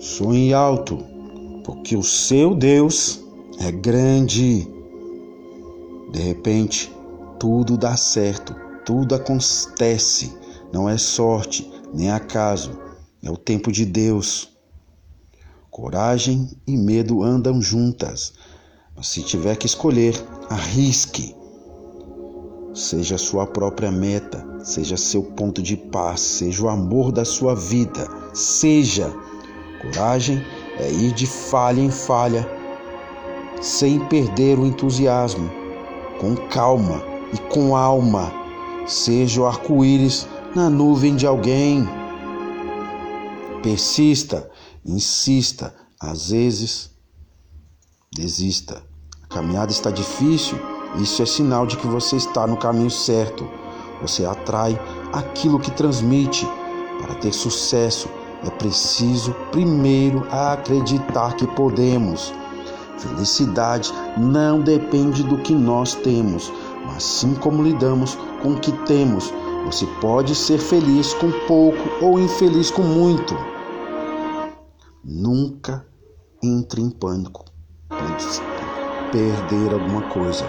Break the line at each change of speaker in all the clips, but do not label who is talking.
Sonhe alto, porque o seu Deus é grande. De repente, tudo dá certo, tudo acontece. Não é sorte, nem acaso, é o tempo de Deus. Coragem e medo andam juntas, mas se tiver que escolher, arrisque. Seja sua própria meta, seja seu ponto de paz, seja o amor da sua vida, seja. Coragem é ir de falha em falha, sem perder o entusiasmo, com calma e com alma. Seja o arco-íris na nuvem de alguém. Persista, insista, às vezes desista. A caminhada está difícil, isso é sinal de que você está no caminho certo. Você atrai aquilo que transmite. Para ter sucesso, é preciso primeiro acreditar que podemos. Felicidade não depende do que nós temos, mas sim como lidamos com o que temos. Você pode ser feliz com pouco ou infeliz com muito. Nunca entre em pânico perder alguma coisa.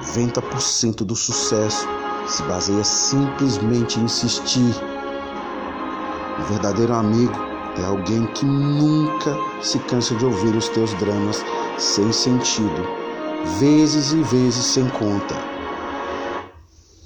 90% do sucesso se baseia simplesmente em insistir. O verdadeiro amigo é alguém que nunca se cansa de ouvir os teus dramas sem sentido, vezes e vezes sem conta.